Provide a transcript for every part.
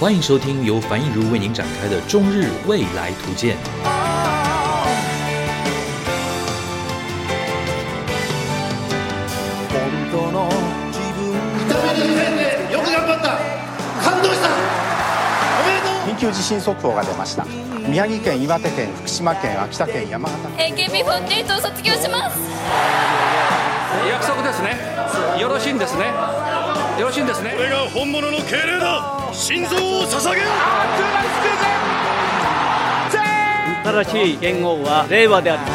欢迎收听由樊为您展开的中日未来图鉴。緊急地震速報が出ました。宮城県岩手県福島県秋田県山形県。AKB48 を卒業します。約束ですね。よろしいんですね。よろしいんですね。これが本物の敬礼だ心臓を捧げよ新しい元号は令和であります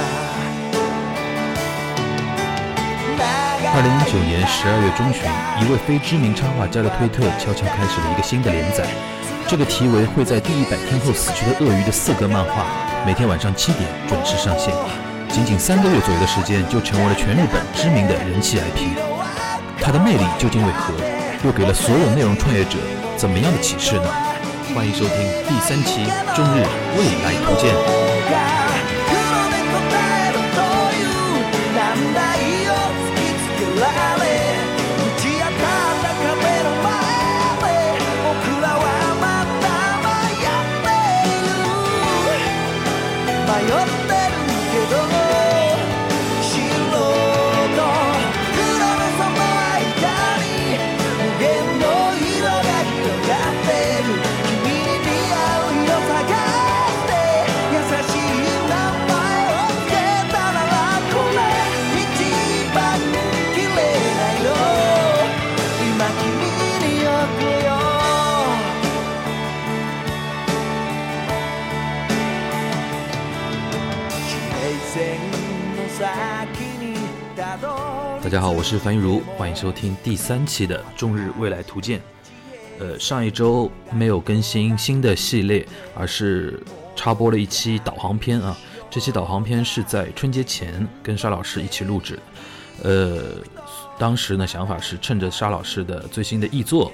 二零一九年十二月中旬，一位非知名插画家的推特悄悄开始了一个新的连载。这个题为“会在第一百天后死去的鳄鱼”的四格漫画，每天晚上七点准时上线。仅仅三个月左右的时间，就成为了全日本知名的人气 IP。它的魅力究竟为何？又给了所有内容创业者 怎么样的启示呢？欢迎收听第三期《中日未来图鉴》。是樊玉茹，欢迎收听第三期的《中日未来图鉴》。呃，上一周没有更新新的系列，而是插播了一期导航片啊。这期导航片是在春节前跟沙老师一起录制的。呃，当时呢想法是趁着沙老师的最新的译作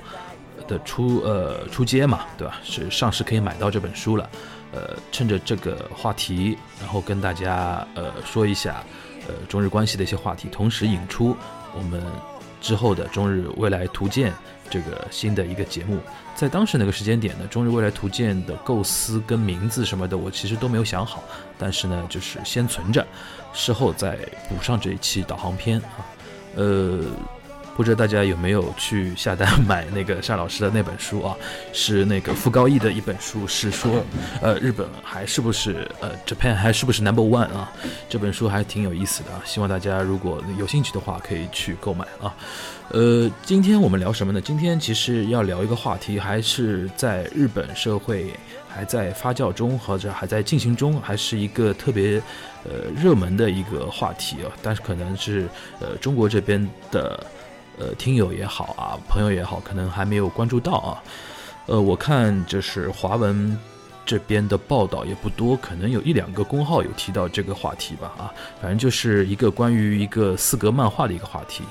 的出呃出街嘛，对吧？是上市可以买到这本书了。呃，趁着这个话题，然后跟大家呃说一下。呃，中日关系的一些话题，同时引出我们之后的中日未来图鉴这个新的一个节目。在当时那个时间点呢，中日未来图鉴的构思跟名字什么的，我其实都没有想好。但是呢，就是先存着，事后再补上这一期导航片啊。呃。不知道大家有没有去下单 买那个单老师的那本书啊？是那个傅高义的一本书，是说，呃，日本还是不是呃，Japan 还是不是 Number One 啊？这本书还挺有意思的啊，希望大家如果有兴趣的话可以去购买啊。呃，今天我们聊什么呢？今天其实要聊一个话题，还是在日本社会还在发酵中，或者还在进行中，还是一个特别呃热门的一个话题啊。但是可能是呃中国这边的。呃，听友也好啊，朋友也好，可能还没有关注到啊。呃，我看就是华文这边的报道也不多，可能有一两个公号有提到这个话题吧啊。反正就是一个关于一个四格漫画的一个话题。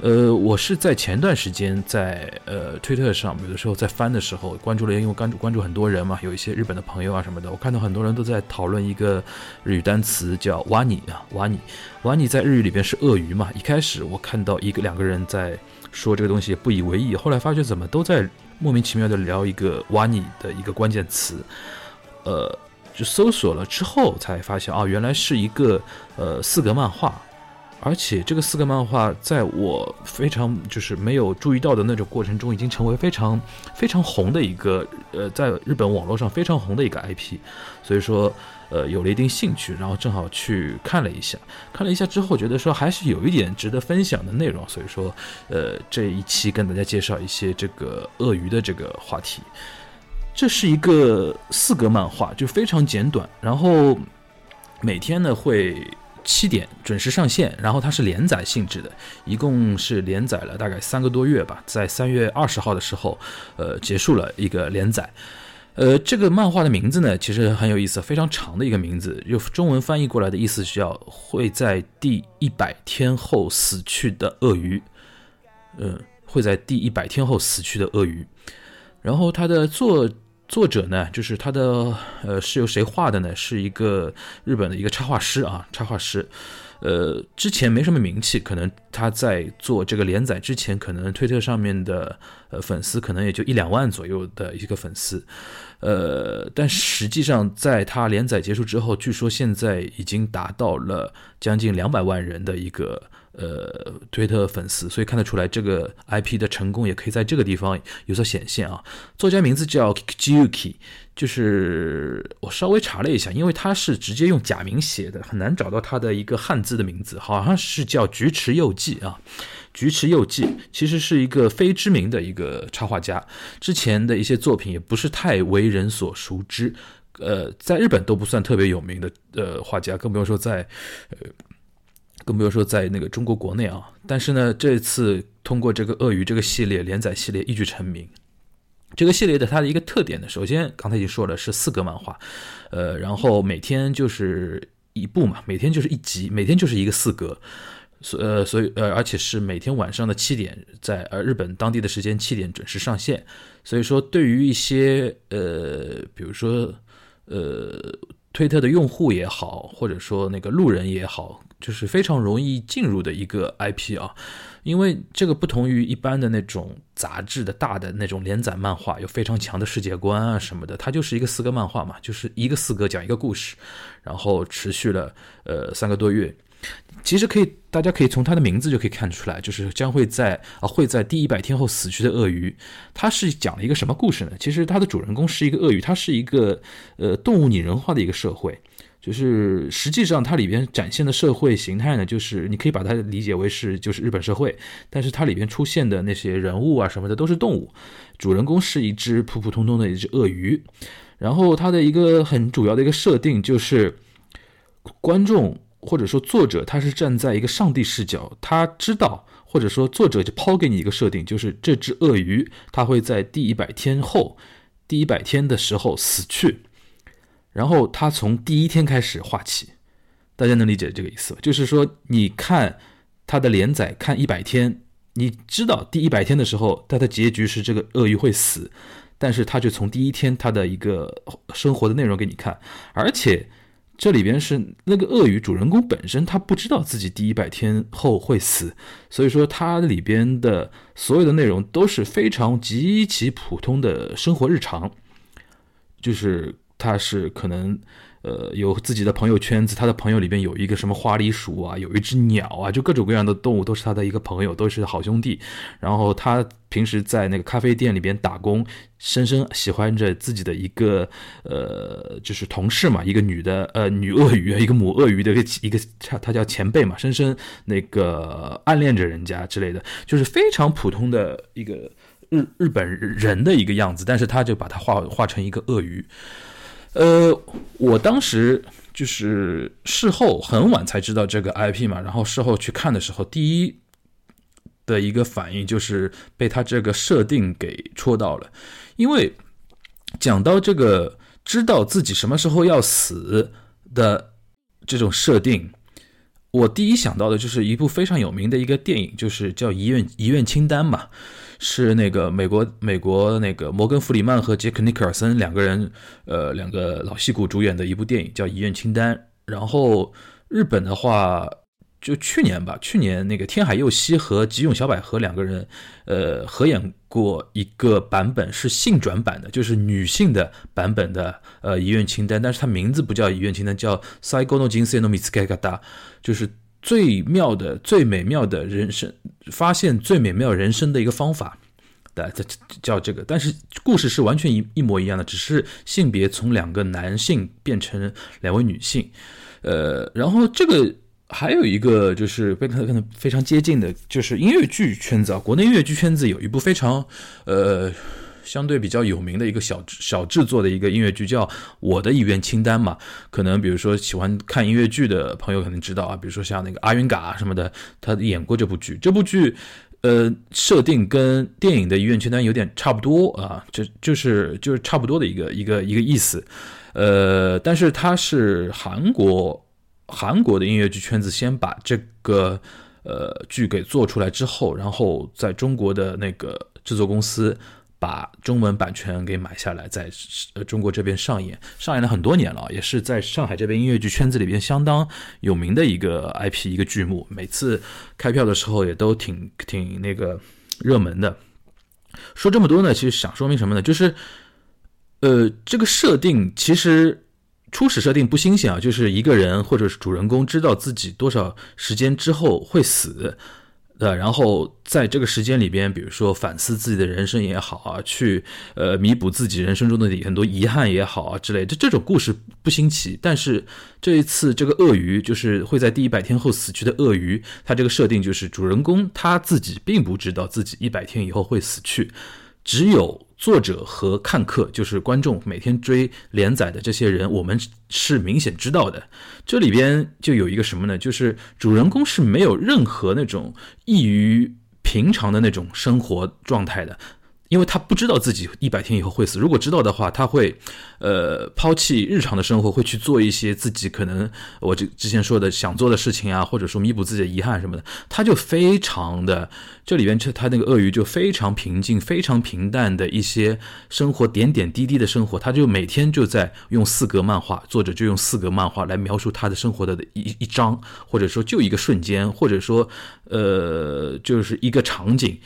呃，我是在前段时间在呃推特上，有的时候在翻的时候关注了，因为关注关注很多人嘛，有一些日本的朋友啊什么的，我看到很多人都在讨论一个日语单词叫“瓦尼”啊，“瓦尼”，“瓦尼”在日语里边是鳄鱼嘛。一开始我看到一个两个人在说这个东西，不以为意，后来发觉怎么都在莫名其妙的聊一个“瓦尼”的一个关键词，呃，就搜索了之后才发现啊，原来是一个呃四格漫画。而且这个四个漫画，在我非常就是没有注意到的那种过程中，已经成为非常非常红的一个呃，在日本网络上非常红的一个 IP，所以说呃有了一定兴趣，然后正好去看了一下，看了一下之后，觉得说还是有一点值得分享的内容，所以说呃这一期跟大家介绍一些这个鳄鱼的这个话题。这是一个四格漫画，就非常简短，然后每天呢会。七点准时上线，然后它是连载性质的，一共是连载了大概三个多月吧，在三月二十号的时候，呃，结束了一个连载。呃，这个漫画的名字呢，其实很有意思，非常长的一个名字，用中文翻译过来的意思是叫“会在第一百天后死去的鳄鱼”。嗯，会在第一百天后死去的鳄鱼。然后它的作。作者呢，就是他的，呃，是由谁画的呢？是一个日本的一个插画师啊，插画师，呃，之前没什么名气，可能他在做这个连载之前，可能推特上面的呃粉丝可能也就一两万左右的一个粉丝，呃，但实际上在他连载结束之后，据说现在已经达到了将近两百万人的一个呃推特粉丝，所以看得出来这个 IP 的成功也可以在这个地方有所显现啊。作家名字叫 Kikuki。就是我稍微查了一下，因为他是直接用假名写的，很难找到他的一个汉字的名字，好像是叫菊池佑纪啊。菊池佑纪其实是一个非知名的一个插画家，之前的一些作品也不是太为人所熟知，呃，在日本都不算特别有名的呃画家，更不用说在呃，更不用说在那个中国国内啊。但是呢，这次通过这个鳄鱼这个系列连载系列一举成名。这个系列的它的一个特点呢，首先刚才已经说了是四格漫画，呃，然后每天就是一部嘛，每天就是一集，每天就是一个四格，所呃所以呃而且是每天晚上的七点，在呃日本当地的时间七点准时上线，所以说对于一些呃比如说呃推特的用户也好，或者说那个路人也好，就是非常容易进入的一个 IP 啊。因为这个不同于一般的那种杂志的大的那种连载漫画，有非常强的世界观啊什么的，它就是一个四格漫画嘛，就是一个四格讲一个故事，然后持续了呃三个多月。其实可以，大家可以从它的名字就可以看出来，就是将会在啊会在第一百天后死去的鳄鱼。它是讲了一个什么故事呢？其实它的主人公是一个鳄鱼，它是一个呃动物拟人化的一个社会。就是实际上它里边展现的社会形态呢，就是你可以把它理解为是就是日本社会，但是它里边出现的那些人物啊什么的都是动物，主人公是一只普普通通的一只鳄鱼，然后它的一个很主要的一个设定就是观众或者说作者他是站在一个上帝视角，他知道或者说作者就抛给你一个设定，就是这只鳄鱼它会在第一百天后，第一百天的时候死去。然后他从第一天开始画起，大家能理解这个意思吧？就是说，你看他的连载，看一百天，你知道第一百天的时候，他的结局是这个鳄鱼会死，但是他就从第一天他的一个生活的内容给你看，而且这里边是那个鳄鱼主人公本身他不知道自己第一百天后会死，所以说它里边的所有的内容都是非常极其普通的生活日常，就是。他是可能，呃，有自己的朋友圈子，他的朋友里边有一个什么花栗鼠啊，有一只鸟啊，就各种各样的动物都是他的一个朋友，都是好兄弟。然后他平时在那个咖啡店里边打工，深深喜欢着自己的一个呃，就是同事嘛，一个女的呃女鳄鱼，一个母鳄鱼的一个一个他他叫前辈嘛，深深那个暗恋着人家之类的，就是非常普通的一个日日本人的一个样子，但是他就把它画画成一个鳄鱼。呃，我当时就是事后很晚才知道这个 IP 嘛，然后事后去看的时候，第一的一个反应就是被他这个设定给戳到了，因为讲到这个知道自己什么时候要死的这种设定，我第一想到的就是一部非常有名的一个电影，就是叫《遗愿遗愿清单》嘛。是那个美国美国那个摩根弗里曼和杰克尼克尔森两个人，呃，两个老戏骨主演的一部电影叫《遗愿清单》。然后日本的话，就去年吧，去年那个天海佑希和吉永小百合两个人，呃，合演过一个版本是性转版的，就是女性的版本的呃《遗愿清单》，但是它名字不叫《遗愿清单》，叫《Saigo no Jinsei no Mitsuketa》，就是。最妙的、最美妙的人生，发现最美妙人生的一个方法，的这叫这个。但是故事是完全一一模一样的，只是性别从两个男性变成两位女性。呃，然后这个还有一个就是跟可能非常接近的，就是音乐剧圈子啊，国内音乐剧圈子有一部非常呃。相对比较有名的一个小小制作的一个音乐剧叫《我的遗愿清单》嘛，可能比如说喜欢看音乐剧的朋友可能知道啊，比如说像那个阿云嘎什么的，他演过这部剧。这部剧，呃，设定跟电影的《遗愿清单》有点差不多啊，就就是就是差不多的一个一个一个意思。呃，但是它是韩国韩国的音乐剧圈子先把这个呃剧给做出来之后，然后在中国的那个制作公司。把中文版权给买下来，在呃中国这边上演，上演了很多年了，也是在上海这边音乐剧圈子里边相当有名的一个 IP 一个剧目。每次开票的时候也都挺挺那个热门的。说这么多呢，其实想说明什么呢？就是呃，这个设定其实初始设定不新鲜啊，就是一个人或者是主人公知道自己多少时间之后会死。呃，然后在这个时间里边，比如说反思自己的人生也好啊，去呃弥补自己人生中的很多遗憾也好啊之类，这这种故事不新奇。但是这一次这个鳄鱼就是会在第一百天后死去的鳄鱼，它这个设定就是主人公他自己并不知道自己一百天以后会死去，只有。作者和看客就是观众，每天追连载的这些人，我们是明显知道的。这里边就有一个什么呢？就是主人公是没有任何那种异于平常的那种生活状态的。因为他不知道自己一百天以后会死，如果知道的话，他会，呃，抛弃日常的生活，会去做一些自己可能我这之前说的想做的事情啊，或者说弥补自己的遗憾什么的。他就非常的，这里边这他那个鳄鱼就非常平静、非常平淡的一些生活点点滴滴的生活，他就每天就在用四格漫画，作者就用四格漫画来描述他的生活的一一章，或者说就一个瞬间，或者说呃就是一个场景。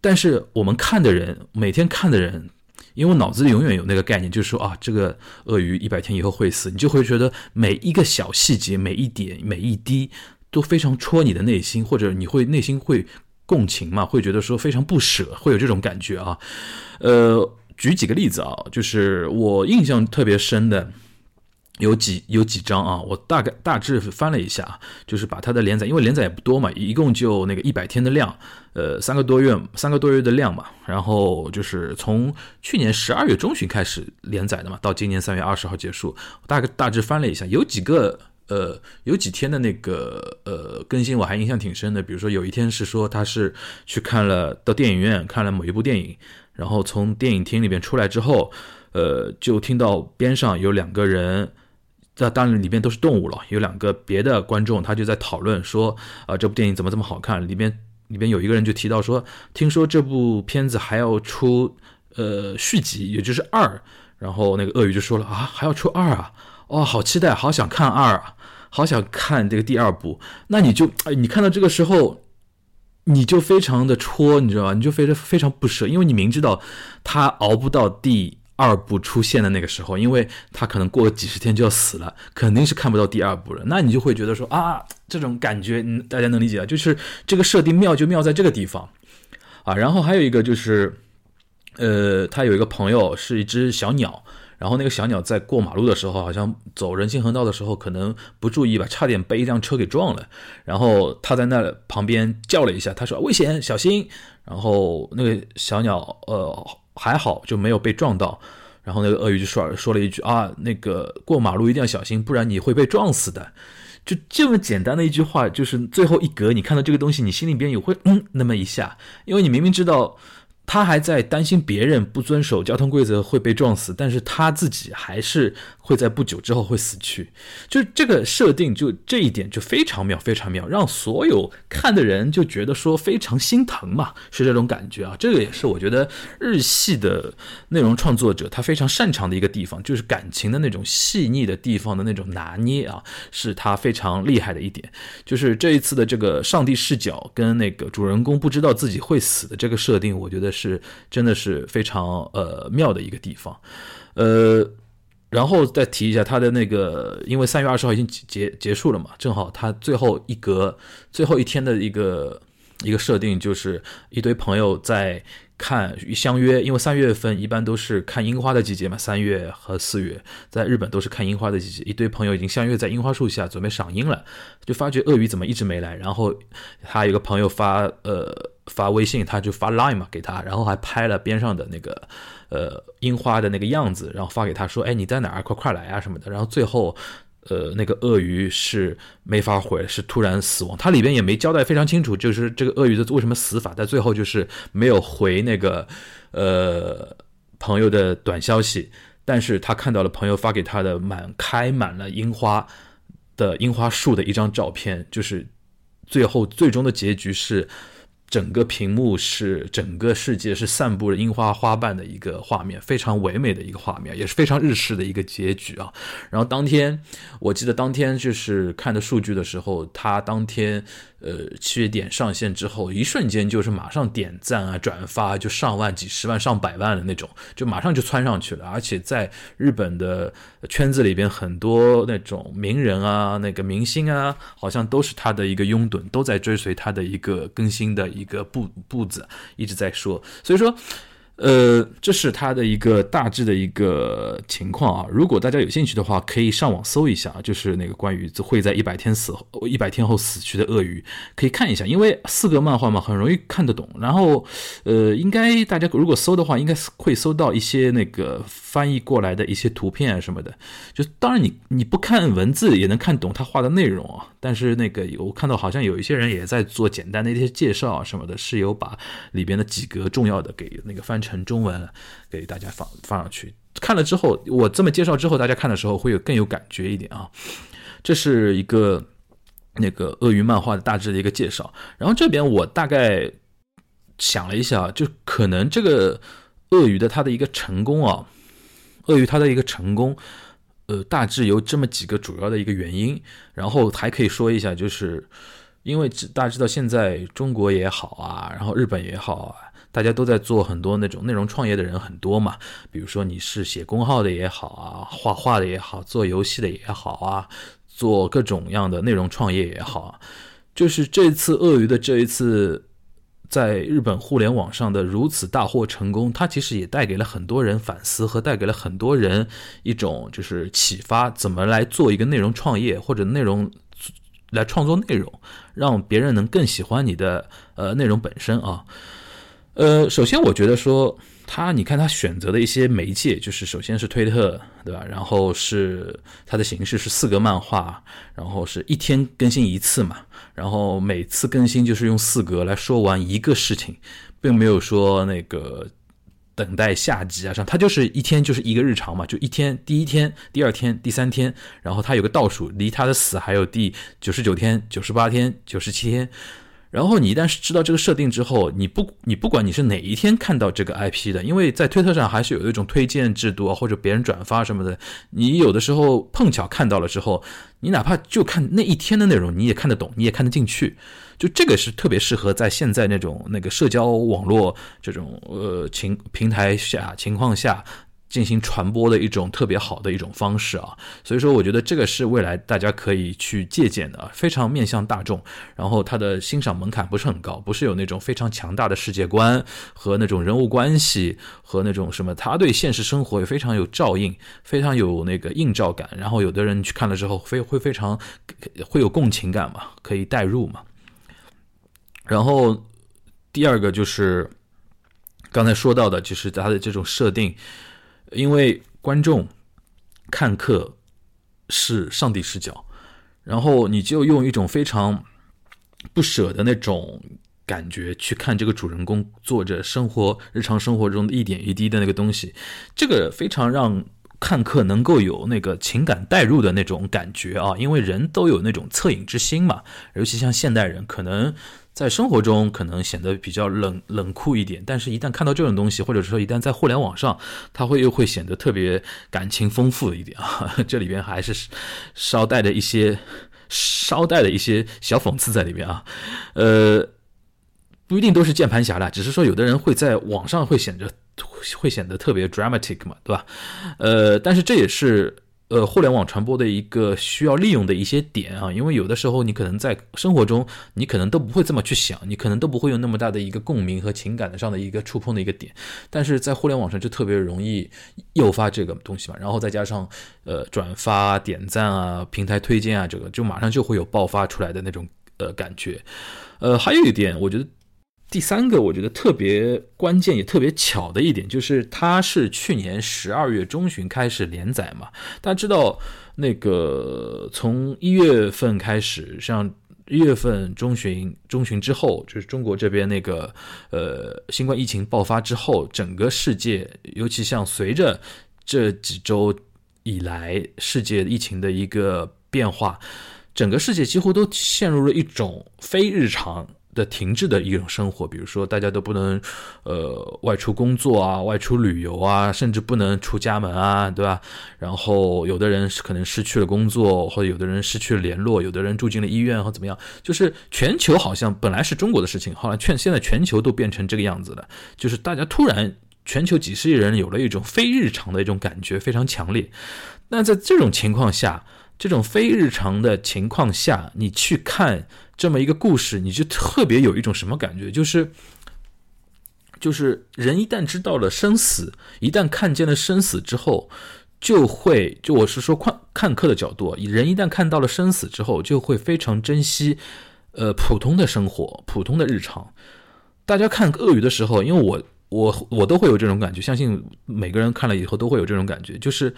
但是我们看的人，每天看的人，因为脑子里永远有那个概念，就是说啊，这个鳄鱼一百天以后会死，你就会觉得每一个小细节、每一点、每一滴都非常戳你的内心，或者你会内心会共情嘛，会觉得说非常不舍，会有这种感觉啊。呃，举几个例子啊，就是我印象特别深的。有几有几章啊？我大概大致翻了一下，就是把它的连载，因为连载也不多嘛，一共就那个一百天的量，呃，三个多月，三个多月的量嘛。然后就是从去年十二月中旬开始连载的嘛，到今年三月二十号结束。我大概大致翻了一下，有几个呃，有几天的那个呃更新，我还印象挺深的。比如说有一天是说他是去看了到电影院看了某一部电影，然后从电影厅里边出来之后，呃，就听到边上有两个人。这当然里边都是动物了，有两个别的观众他就在讨论说，啊这部电影怎么这么好看？里边里边有一个人就提到说，听说这部片子还要出呃续集，也就是二。然后那个鳄鱼就说了啊还要出二啊，哦好期待，好想看二啊，好想看这个第二部。那你就哎你看到这个时候，你就非常的戳，你知道吧？你就非常非常不舍，因为你明知道他熬不到第。二部出现的那个时候，因为他可能过个几十天就要死了，肯定是看不到第二部了。那你就会觉得说啊，这种感觉，嗯，大家能理解啊？就是这个设定妙就妙在这个地方啊。然后还有一个就是，呃，他有一个朋友是一只小鸟，然后那个小鸟在过马路的时候，好像走人行横道的时候，可能不注意吧，差点被一辆车给撞了。然后他在那旁边叫了一下，他说危险，小心。然后那个小鸟，呃。还好就没有被撞到，然后那个鳄鱼就说说了一句啊，那个过马路一定要小心，不然你会被撞死的。就这么简单的一句话，就是最后一格，你看到这个东西，你心里边也会嗯那么一下，因为你明明知道。他还在担心别人不遵守交通规则会被撞死，但是他自己还是会在不久之后会死去。就是这个设定，就这一点就非常妙，非常妙，让所有看的人就觉得说非常心疼嘛，是这种感觉啊。这个也是我觉得日系的内容创作者他非常擅长的一个地方，就是感情的那种细腻的地方的那种拿捏啊，是他非常厉害的一点。就是这一次的这个上帝视角跟那个主人公不知道自己会死的这个设定，我觉得。是，真的是非常呃妙的一个地方，呃，然后再提一下他的那个，因为三月二十号已经结结束了嘛，正好他最后一格最后一天的一个一个设定就是一堆朋友在。看相约，因为三月份一般都是看樱花的季节嘛，三月和四月在日本都是看樱花的季节。一堆朋友已经相约在樱花树下准备赏樱了，就发觉鳄鱼怎么一直没来。然后他有个朋友发呃发微信，他就发 line 嘛给他，然后还拍了边上的那个呃樱花的那个样子，然后发给他说：“哎，你在哪儿？快快来啊什么的。”然后最后。呃，那个鳄鱼是没法回，是突然死亡。它里边也没交代非常清楚，就是这个鳄鱼的为什么死法。但最后就是没有回那个呃朋友的短消息，但是他看到了朋友发给他的满开满了樱花的樱花树的一张照片，就是最后最终的结局是整个屏幕是整个世界是散布着樱花花瓣的一个画面，非常唯美的一个画面，也是非常日式的一个结局啊。然后当天，我记得当天就是看的数据的时候，他当天呃七月点上线之后，一瞬间就是马上点赞啊、转发就上万、几十万、上百万的那种，就马上就窜上去了。而且在日本的圈子里边，很多那种名人啊、那个明星啊，好像都是他的一个拥趸，都在追随他的一个更新的。一个步步子一直在说，所以说，呃，这是他的一个大致的一个情况啊。如果大家有兴趣的话，可以上网搜一下，就是那个关于会在一百天死一百天后死去的鳄鱼，可以看一下。因为四格漫画嘛，很容易看得懂。然后，呃，应该大家如果搜的话，应该会搜到一些那个翻译过来的一些图片啊什么的。就当然你你不看文字也能看懂他画的内容啊。但是那个我看到好像有一些人也在做简单的一些介绍啊什么的，是有把里边的几个重要的给那个翻成中文给大家放放上去。看了之后，我这么介绍之后，大家看的时候会有更有感觉一点啊。这是一个那个鳄鱼漫画的大致的一个介绍。然后这边我大概想了一下，就可能这个鳄鱼的它的一个成功啊，鳄鱼它的一个成功。呃，大致有这么几个主要的一个原因，然后还可以说一下，就是因为大家知道现在中国也好啊，然后日本也好啊，大家都在做很多那种内容创业的人很多嘛，比如说你是写公号的也好啊，画画的也好，做游戏的也好啊，做各种样的内容创业也好，就是这次鳄鱼的这一次。在日本互联网上的如此大获成功，它其实也带给了很多人反思和带给了很多人一种就是启发，怎么来做一个内容创业或者内容来创作内容，让别人能更喜欢你的呃内容本身啊。呃，首先我觉得说他，你看他选择的一些媒介，就是首先是推特，对吧？然后是它的形式是四格漫画，然后是一天更新一次嘛。然后每次更新就是用四格来说完一个事情，并没有说那个等待下集啊，上它就是一天就是一个日常嘛，就一天第一天、第二天、第三天，然后它有个倒数，离它的死还有第九十九天、九十八天、九十七天。然后你一旦是知道这个设定之后，你不你不管你是哪一天看到这个 IP 的，因为在推特上还是有一种推荐制度啊，或者别人转发什么的，你有的时候碰巧看到了之后，你哪怕就看那一天的内容，你也看得懂，你也看得进去，就这个是特别适合在现在那种那个社交网络这种呃情平台下情况下。进行传播的一种特别好的一种方式啊，所以说我觉得这个是未来大家可以去借鉴的，非常面向大众，然后它的欣赏门槛不是很高，不是有那种非常强大的世界观和那种人物关系和那种什么，它对现实生活也非常有照应，非常有那个映照感，然后有的人去看了之后非会非常会有共情感嘛，可以代入嘛。然后第二个就是刚才说到的，就是它的这种设定。因为观众看客是上帝视角，然后你就用一种非常不舍的那种感觉去看这个主人公做着生活日常生活中的一点一滴的那个东西，这个非常让看客能够有那个情感代入的那种感觉啊，因为人都有那种恻隐之心嘛，尤其像现代人可能。在生活中可能显得比较冷冷酷一点，但是一旦看到这种东西，或者说一旦在互联网上，它会又会显得特别感情丰富一点啊。这里边还是稍带着一些稍带的一些小讽刺在里面啊。呃，不一定都是键盘侠了，只是说有的人会在网上会显得会显得特别 dramatic 嘛，对吧？呃，但是这也是。呃，互联网传播的一个需要利用的一些点啊，因为有的时候你可能在生活中，你可能都不会这么去想，你可能都不会有那么大的一个共鸣和情感的上的一个触碰的一个点，但是在互联网上就特别容易诱发这个东西嘛，然后再加上呃转发、点赞啊、平台推荐啊，这个就马上就会有爆发出来的那种呃感觉。呃，还有一点，我觉得。第三个，我觉得特别关键也特别巧的一点，就是它是去年十二月中旬开始连载嘛。大家知道，那个从一月份开始，像一月份中旬中旬之后，就是中国这边那个呃新冠疫情爆发之后，整个世界，尤其像随着这几周以来世界疫情的一个变化，整个世界几乎都陷入了一种非日常。的停滞的一种生活，比如说大家都不能呃外出工作啊，外出旅游啊，甚至不能出家门啊，对吧？然后有的人是可能失去了工作，或者有的人失去了联络，有的人住进了医院或怎么样，就是全球好像本来是中国的事情，后来全现在全球都变成这个样子了，就是大家突然全球几十亿人有了一种非日常的一种感觉，非常强烈。那在这种情况下，这种非日常的情况下，你去看这么一个故事，你就特别有一种什么感觉？就是，就是人一旦知道了生死，一旦看见了生死之后，就会就我是说看看客的角度，人一旦看到了生死之后，就会非常珍惜，呃，普通的生活，普通的日常。大家看鳄鱼的时候，因为我我我都会有这种感觉，相信每个人看了以后都会有这种感觉，就是。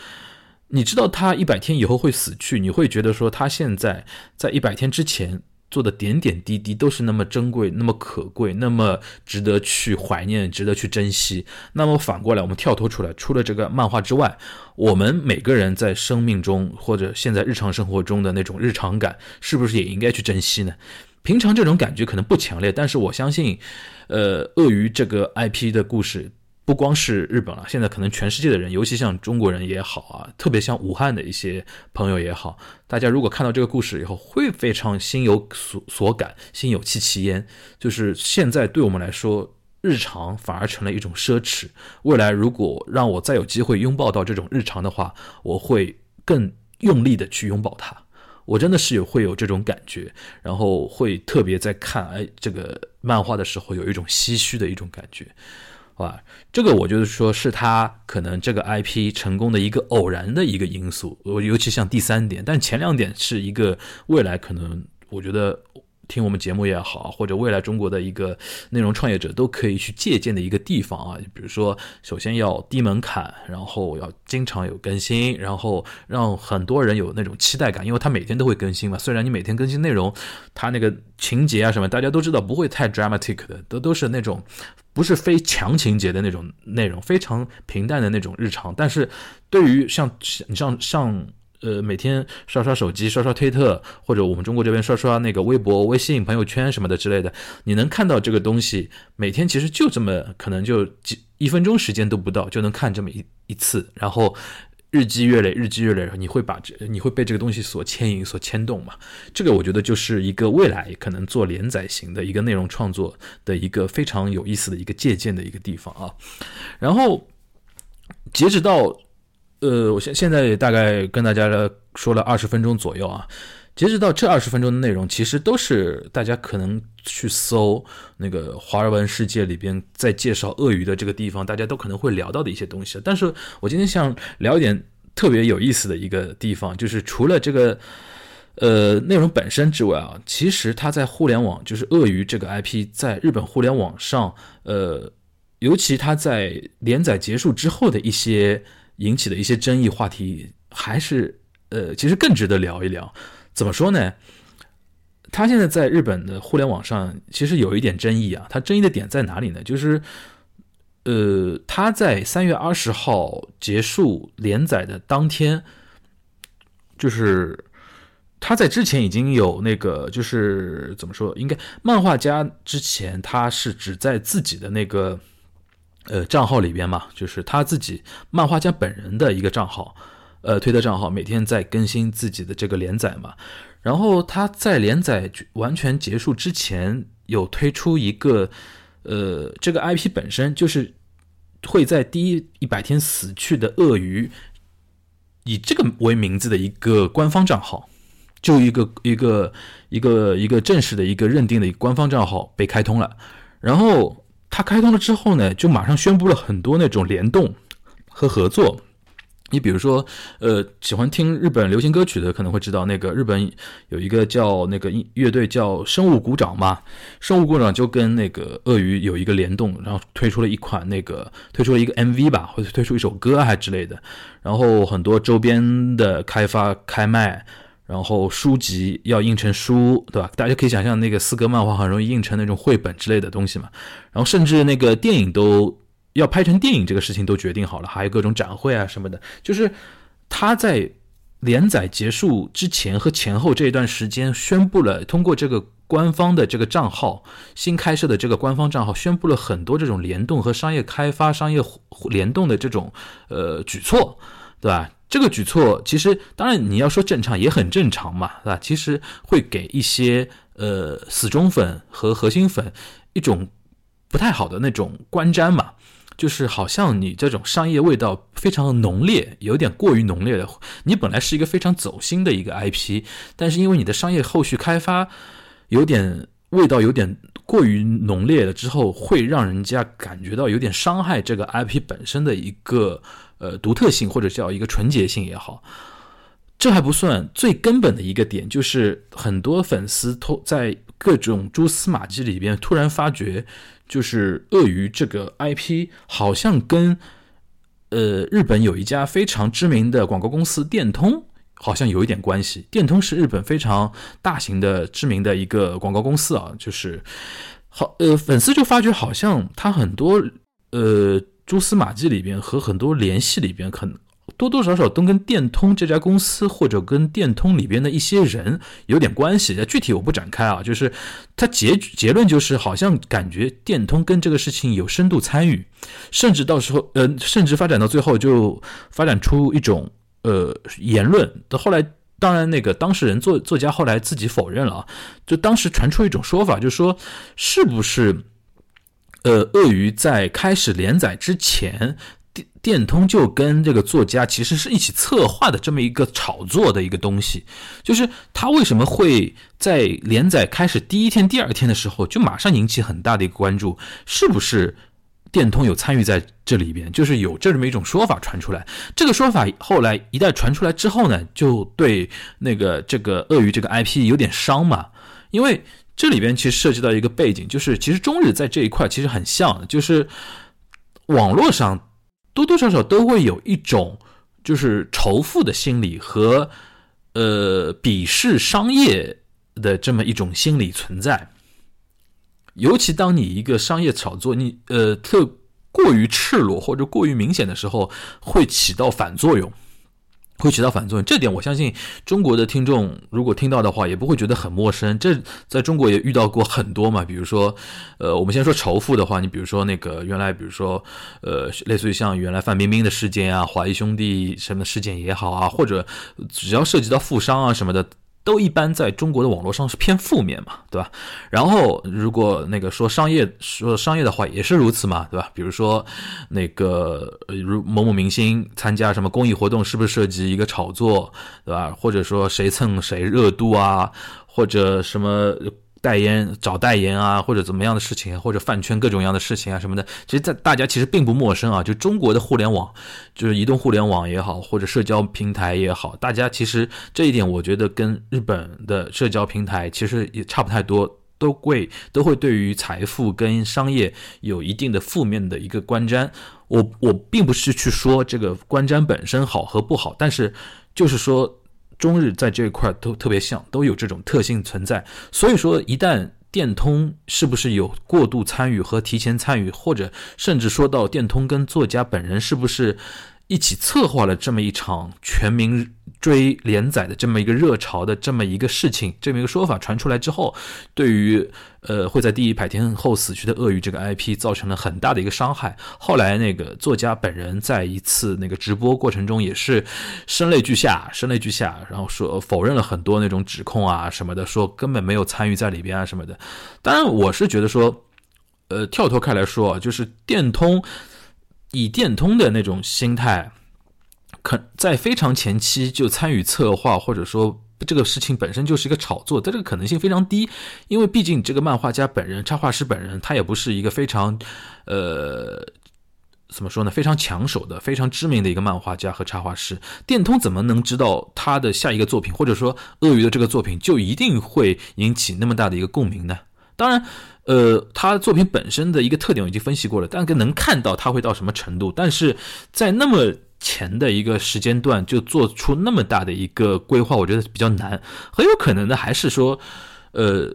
你知道他一百天以后会死去，你会觉得说他现在在一百天之前做的点点滴滴都是那么珍贵、那么可贵、那么值得去怀念、值得去珍惜。那么反过来，我们跳脱出来，除了这个漫画之外，我们每个人在生命中或者现在日常生活中的那种日常感，是不是也应该去珍惜呢？平常这种感觉可能不强烈，但是我相信，呃，鳄鱼这个 IP 的故事。不光是日本了，现在可能全世界的人，尤其像中国人也好啊，特别像武汉的一些朋友也好，大家如果看到这个故事以后，会非常心有所所感，心有戚戚焉。就是现在对我们来说，日常反而成了一种奢侈。未来如果让我再有机会拥抱到这种日常的话，我会更用力的去拥抱它。我真的是有会有这种感觉，然后会特别在看哎这个漫画的时候，有一种唏嘘的一种感觉。哇，这个我就是说，是他可能这个 IP 成功的一个偶然的一个因素。我尤其像第三点，但前两点是一个未来可能，我觉得听我们节目也好，或者未来中国的一个内容创业者都可以去借鉴的一个地方啊。比如说，首先要低门槛，然后要经常有更新，然后让很多人有那种期待感，因为他每天都会更新嘛。虽然你每天更新内容，他那个情节啊什么，大家都知道不会太 dramatic 的，都都是那种。不是非强情节的那种内容，非常平淡的那种日常。但是，对于像你像像呃每天刷刷手机、刷刷推特，或者我们中国这边刷刷那个微博、微信、朋友圈什么的之类的，你能看到这个东西，每天其实就这么可能就几一分钟时间都不到，就能看这么一一次，然后。日积月累，日积月累，你会把这，你会被这个东西所牵引、所牵动嘛？这个我觉得就是一个未来可能做连载型的一个内容创作的一个非常有意思的一个借鉴的一个地方啊。然后，截止到，呃，我现现在大概跟大家说了二十分钟左右啊。截止到这二十分钟的内容，其实都是大家可能去搜那个华文世界里边在介绍鳄鱼的这个地方，大家都可能会聊到的一些东西。但是我今天想聊一点特别有意思的一个地方，就是除了这个呃内容本身之外啊，其实它在互联网，就是鳄鱼这个 IP 在日本互联网上，呃，尤其它在连载结束之后的一些引起的一些争议话题，还是呃，其实更值得聊一聊。怎么说呢？他现在在日本的互联网上其实有一点争议啊。他争议的点在哪里呢？就是，呃，他在三月二十号结束连载的当天，就是他在之前已经有那个，就是怎么说？应该漫画家之前他是只在自己的那个呃账号里边嘛，就是他自己漫画家本人的一个账号。呃，推特账号每天在更新自己的这个连载嘛，然后他在连载完全结束之前，有推出一个，呃，这个 IP 本身就是会在第一一百天死去的鳄鱼，以这个为名字的一个官方账号，就一个一个一个一个正式的一个认定的一个官方账号被开通了，然后他开通了之后呢，就马上宣布了很多那种联动和合作。你比如说，呃，喜欢听日本流行歌曲的可能会知道，那个日本有一个叫那个乐队叫生物鼓掌嘛，生物鼓掌就跟那个鳄鱼有一个联动，然后推出了一款那个推出了一个 MV 吧，或者推出一首歌还之类的，然后很多周边的开发开卖，然后书籍要印成书，对吧？大家可以想象那个四格漫画很容易印成那种绘本之类的东西嘛，然后甚至那个电影都。要拍成电影这个事情都决定好了，还有各种展会啊什么的。就是他在连载结束之前和前后这一段时间宣布了，通过这个官方的这个账号，新开设的这个官方账号，宣布了很多这种联动和商业开发、商业联动的这种呃举措，对吧？这个举措其实当然你要说正常也很正常嘛，对吧？其实会给一些呃死忠粉和核心粉一种不太好的那种观瞻嘛。就是好像你这种商业味道非常浓烈，有点过于浓烈的。你本来是一个非常走心的一个 IP，但是因为你的商业后续开发有点味道有点过于浓烈了之后，会让人家感觉到有点伤害这个 IP 本身的一个呃独特性或者叫一个纯洁性也好。这还不算最根本的一个点，就是很多粉丝偷在各种蛛丝马迹里边突然发觉。就是鳄鱼这个 IP 好像跟呃日本有一家非常知名的广告公司电通好像有一点关系。电通是日本非常大型的知名的一个广告公司啊，就是好呃粉丝就发觉好像他很多呃蛛丝马迹里边和很多联系里边可能。多多少少都跟电通这家公司或者跟电通里边的一些人有点关系，具体我不展开啊。就是他结结论就是，好像感觉电通跟这个事情有深度参与，甚至到时候呃，甚至发展到最后就发展出一种呃言论。到后来，当然那个当事人作作家后来自己否认了啊。就当时传出一种说法，就是说是不是呃鳄鱼在开始连载之前。电电通就跟这个作家其实是一起策划的这么一个炒作的一个东西，就是他为什么会在连载开始第一天、第二天的时候就马上引起很大的一个关注？是不是电通有参与在这里边？就是有这么一种说法传出来。这个说法后来一旦传出来之后呢，就对那个这个鳄鱼这个 IP 有点伤嘛，因为这里边其实涉及到一个背景，就是其实中日在这一块其实很像，就是网络上。多多少少都会有一种就是仇富的心理和呃鄙视商业的这么一种心理存在，尤其当你一个商业炒作你呃特过于赤裸或者过于明显的时候，会起到反作用。会起到反作用，这点我相信中国的听众如果听到的话，也不会觉得很陌生。这在中国也遇到过很多嘛，比如说，呃，我们先说仇富的话，你比如说那个原来，比如说，呃，类似于像原来范冰冰的事件啊，华谊兄弟什么事件也好啊，或者只要涉及到富商啊什么的。都一般在中国的网络上是偏负面嘛，对吧？然后如果那个说商业说商业的话也是如此嘛，对吧？比如说那个如某某明星参加什么公益活动，是不是涉及一个炒作，对吧？或者说谁蹭谁热度啊，或者什么？代言找代言啊，或者怎么样的事情，或者饭圈各种各样的事情啊什么的，其实，在大家其实并不陌生啊。就中国的互联网，就是移动互联网也好，或者社交平台也好，大家其实这一点，我觉得跟日本的社交平台其实也差不太多，都会都会对于财富跟商业有一定的负面的一个观瞻。我我并不是去说这个观瞻本身好和不好，但是就是说。中日在这一块都特别像，都有这种特性存在。所以说，一旦电通是不是有过度参与和提前参与，或者甚至说到电通跟作家本人是不是？一起策划了这么一场全民追连载的这么一个热潮的这么一个事情，这么一个说法传出来之后，对于呃会在第一百天后死去的鳄鱼这个 IP 造成了很大的一个伤害。后来那个作家本人在一次那个直播过程中也是声泪俱下，声泪俱下，然后说否认了很多那种指控啊什么的，说根本没有参与在里边啊什么的。当然，我是觉得说，呃，跳脱开来说，就是电通。以电通的那种心态，可在非常前期就参与策划，或者说这个事情本身就是一个炒作，但这个可能性非常低，因为毕竟这个漫画家本人、插画师本人，他也不是一个非常，呃，怎么说呢？非常抢手的、非常知名的一个漫画家和插画师。电通怎么能知道他的下一个作品，或者说鳄鱼的这个作品就一定会引起那么大的一个共鸣呢？当然。呃，他作品本身的一个特点我已经分析过了，大概能看到他会到什么程度，但是在那么前的一个时间段就做出那么大的一个规划，我觉得比较难。很有可能的还是说，呃，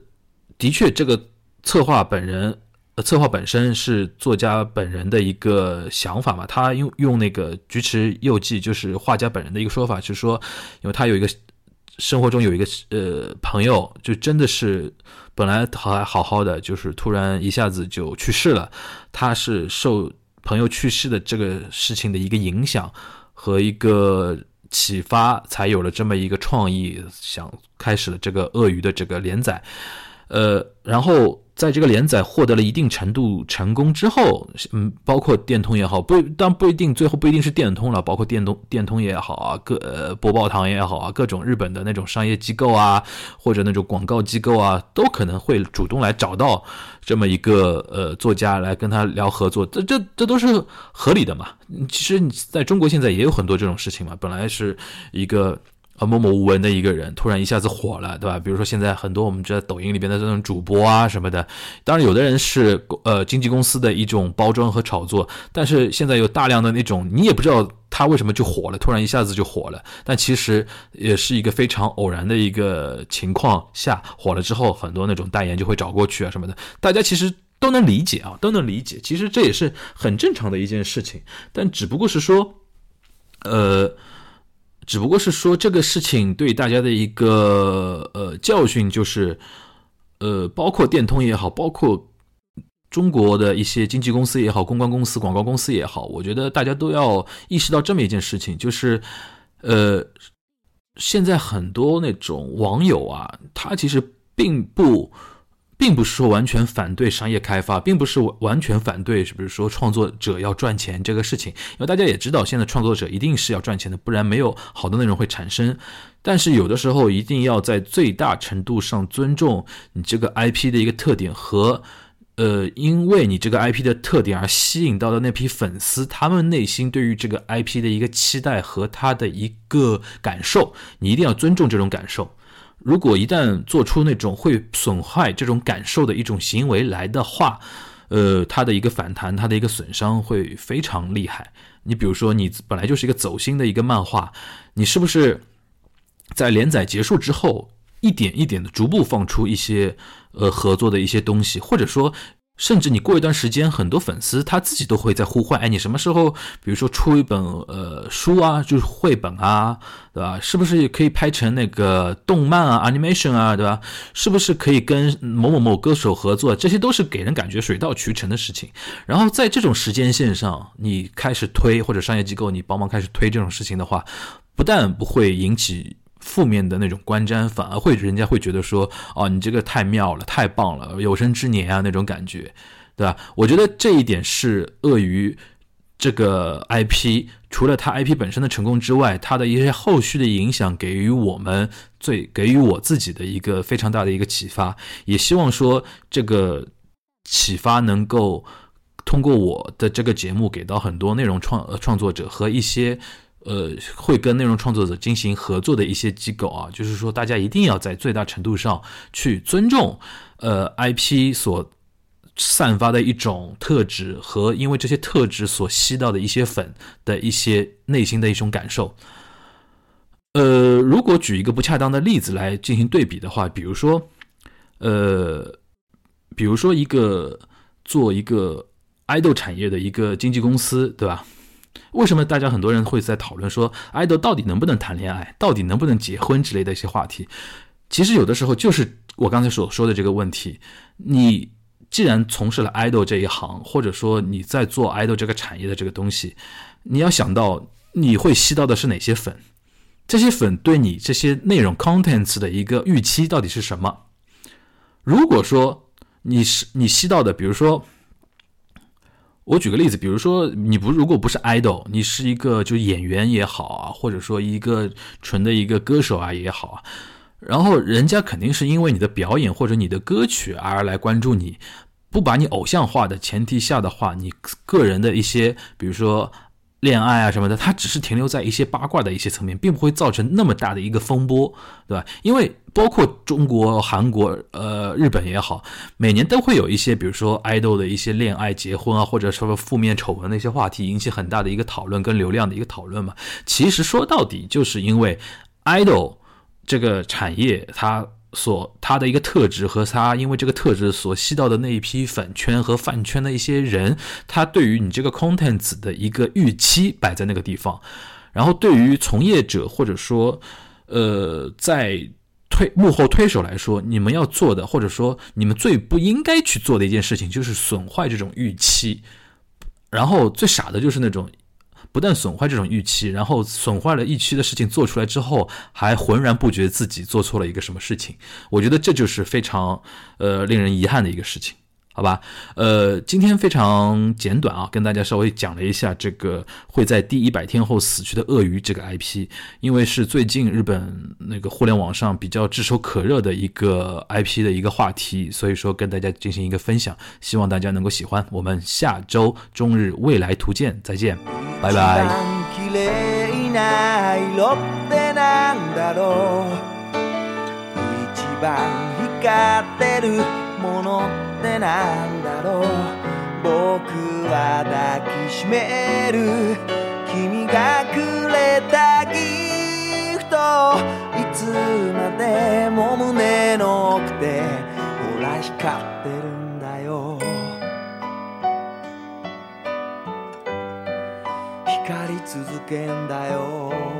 的确这个策划本人，策划本身是作家本人的一个想法嘛。他用用那个菊池佑纪，就是画家本人的一个说法，就是说，因为他有一个生活中有一个呃朋友，就真的是本来还好好的，就是突然一下子就去世了。他是受朋友去世的这个事情的一个影响和一个启发，才有了这么一个创意，想开始了这个鳄鱼的这个连载。呃，然后。在这个连载获得了一定程度成功之后，嗯，包括电通也好，不，但不一定最后不一定是电通了，包括电通、电通也好啊，各呃播报堂也好啊，各种日本的那种商业机构啊，或者那种广告机构啊，都可能会主动来找到这么一个呃作家来跟他聊合作，这这这都是合理的嘛。其实你在中国现在也有很多这种事情嘛，本来是一个。啊，默默无闻的一个人，突然一下子火了，对吧？比如说现在很多我们知道抖音里边的这种主播啊什么的，当然有的人是呃经纪公司的一种包装和炒作，但是现在有大量的那种你也不知道他为什么就火了，突然一下子就火了，但其实也是一个非常偶然的一个情况下火了之后，很多那种代言就会找过去啊什么的，大家其实都能理解啊，都能理解，其实这也是很正常的一件事情，但只不过是说，呃。只不过是说这个事情对大家的一个呃教训，就是呃，包括电通也好，包括中国的一些经纪公司也好，公关公司、广告公司也好，我觉得大家都要意识到这么一件事情，就是呃，现在很多那种网友啊，他其实并不。并不是说完全反对商业开发，并不是完全反对，是不是说创作者要赚钱这个事情？因为大家也知道，现在创作者一定是要赚钱的，不然没有好的内容会产生。但是有的时候一定要在最大程度上尊重你这个 IP 的一个特点和，呃，因为你这个 IP 的特点而吸引到的那批粉丝，他们内心对于这个 IP 的一个期待和他的一个感受，你一定要尊重这种感受。如果一旦做出那种会损坏这种感受的一种行为来的话，呃，它的一个反弹，它的一个损伤会非常厉害。你比如说，你本来就是一个走心的一个漫画，你是不是在连载结束之后，一点一点的逐步放出一些呃合作的一些东西，或者说？甚至你过一段时间，很多粉丝他自己都会在呼唤，哎，你什么时候，比如说出一本呃书啊，就是绘本啊，对吧？是不是也可以拍成那个动漫啊，animation 啊，对吧？是不是可以跟某某某歌手合作？这些都是给人感觉水到渠成的事情。然后在这种时间线上，你开始推或者商业机构你帮忙开始推这种事情的话，不但不会引起。负面的那种观瞻，反而会人家会觉得说，哦，你这个太妙了，太棒了，有生之年啊那种感觉，对吧？我觉得这一点是鳄鱼这个 IP，除了它 IP 本身的成功之外，它的一些后续的影响，给予我们最给予我自己的一个非常大的一个启发。也希望说这个启发能够通过我的这个节目，给到很多内容创创作者和一些。呃，会跟内容创作者进行合作的一些机构啊，就是说，大家一定要在最大程度上去尊重，呃，IP 所散发的一种特质和因为这些特质所吸到的一些粉的一些内心的一种感受。呃，如果举一个不恰当的例子来进行对比的话，比如说，呃，比如说一个做一个爱豆产业的一个经纪公司，对吧？为什么大家很多人会在讨论说爱豆到底能不能谈恋爱，到底能不能结婚之类的一些话题？其实有的时候就是我刚才所说的这个问题。你既然从事了爱豆这一行，或者说你在做爱豆这个产业的这个东西，你要想到你会吸到的是哪些粉，这些粉对你这些内容 contents 的一个预期到底是什么？如果说你是你吸到的，比如说。我举个例子，比如说你不如果不是 idol，你是一个就演员也好啊，或者说一个纯的一个歌手啊也好啊，然后人家肯定是因为你的表演或者你的歌曲而来关注你，不把你偶像化的前提下的话，你个人的一些，比如说。恋爱啊什么的，它只是停留在一些八卦的一些层面，并不会造成那么大的一个风波，对吧？因为包括中国、韩国、呃日本也好，每年都会有一些，比如说爱豆的一些恋爱、结婚啊，或者说负面丑闻的一些话题，引起很大的一个讨论跟流量的一个讨论嘛。其实说到底，就是因为爱豆这个产业它。所他的一个特质和他因为这个特质所吸到的那一批粉圈和饭圈的一些人，他对于你这个 contents 的一个预期摆在那个地方，然后对于从业者或者说呃，在推幕后推手来说，你们要做的，或者说你们最不应该去做的一件事情，就是损坏这种预期。然后最傻的就是那种。不但损坏这种预期，然后损坏了预期的事情做出来之后，还浑然不觉自己做错了一个什么事情。我觉得这就是非常呃令人遗憾的一个事情。好吧，呃，今天非常简短啊，跟大家稍微讲了一下这个会在第一百天后死去的鳄鱼这个 IP，因为是最近日本那个互联网上比较炙手可热的一个 IP 的一个话题，所以说跟大家进行一个分享，希望大家能够喜欢。我们下周中日未来图鉴再见，拜拜。ってなんだろう僕は抱きしめる君がくれたギフトいつまでも胸の奥でほら光ってるんだよ。光り続けんだよ。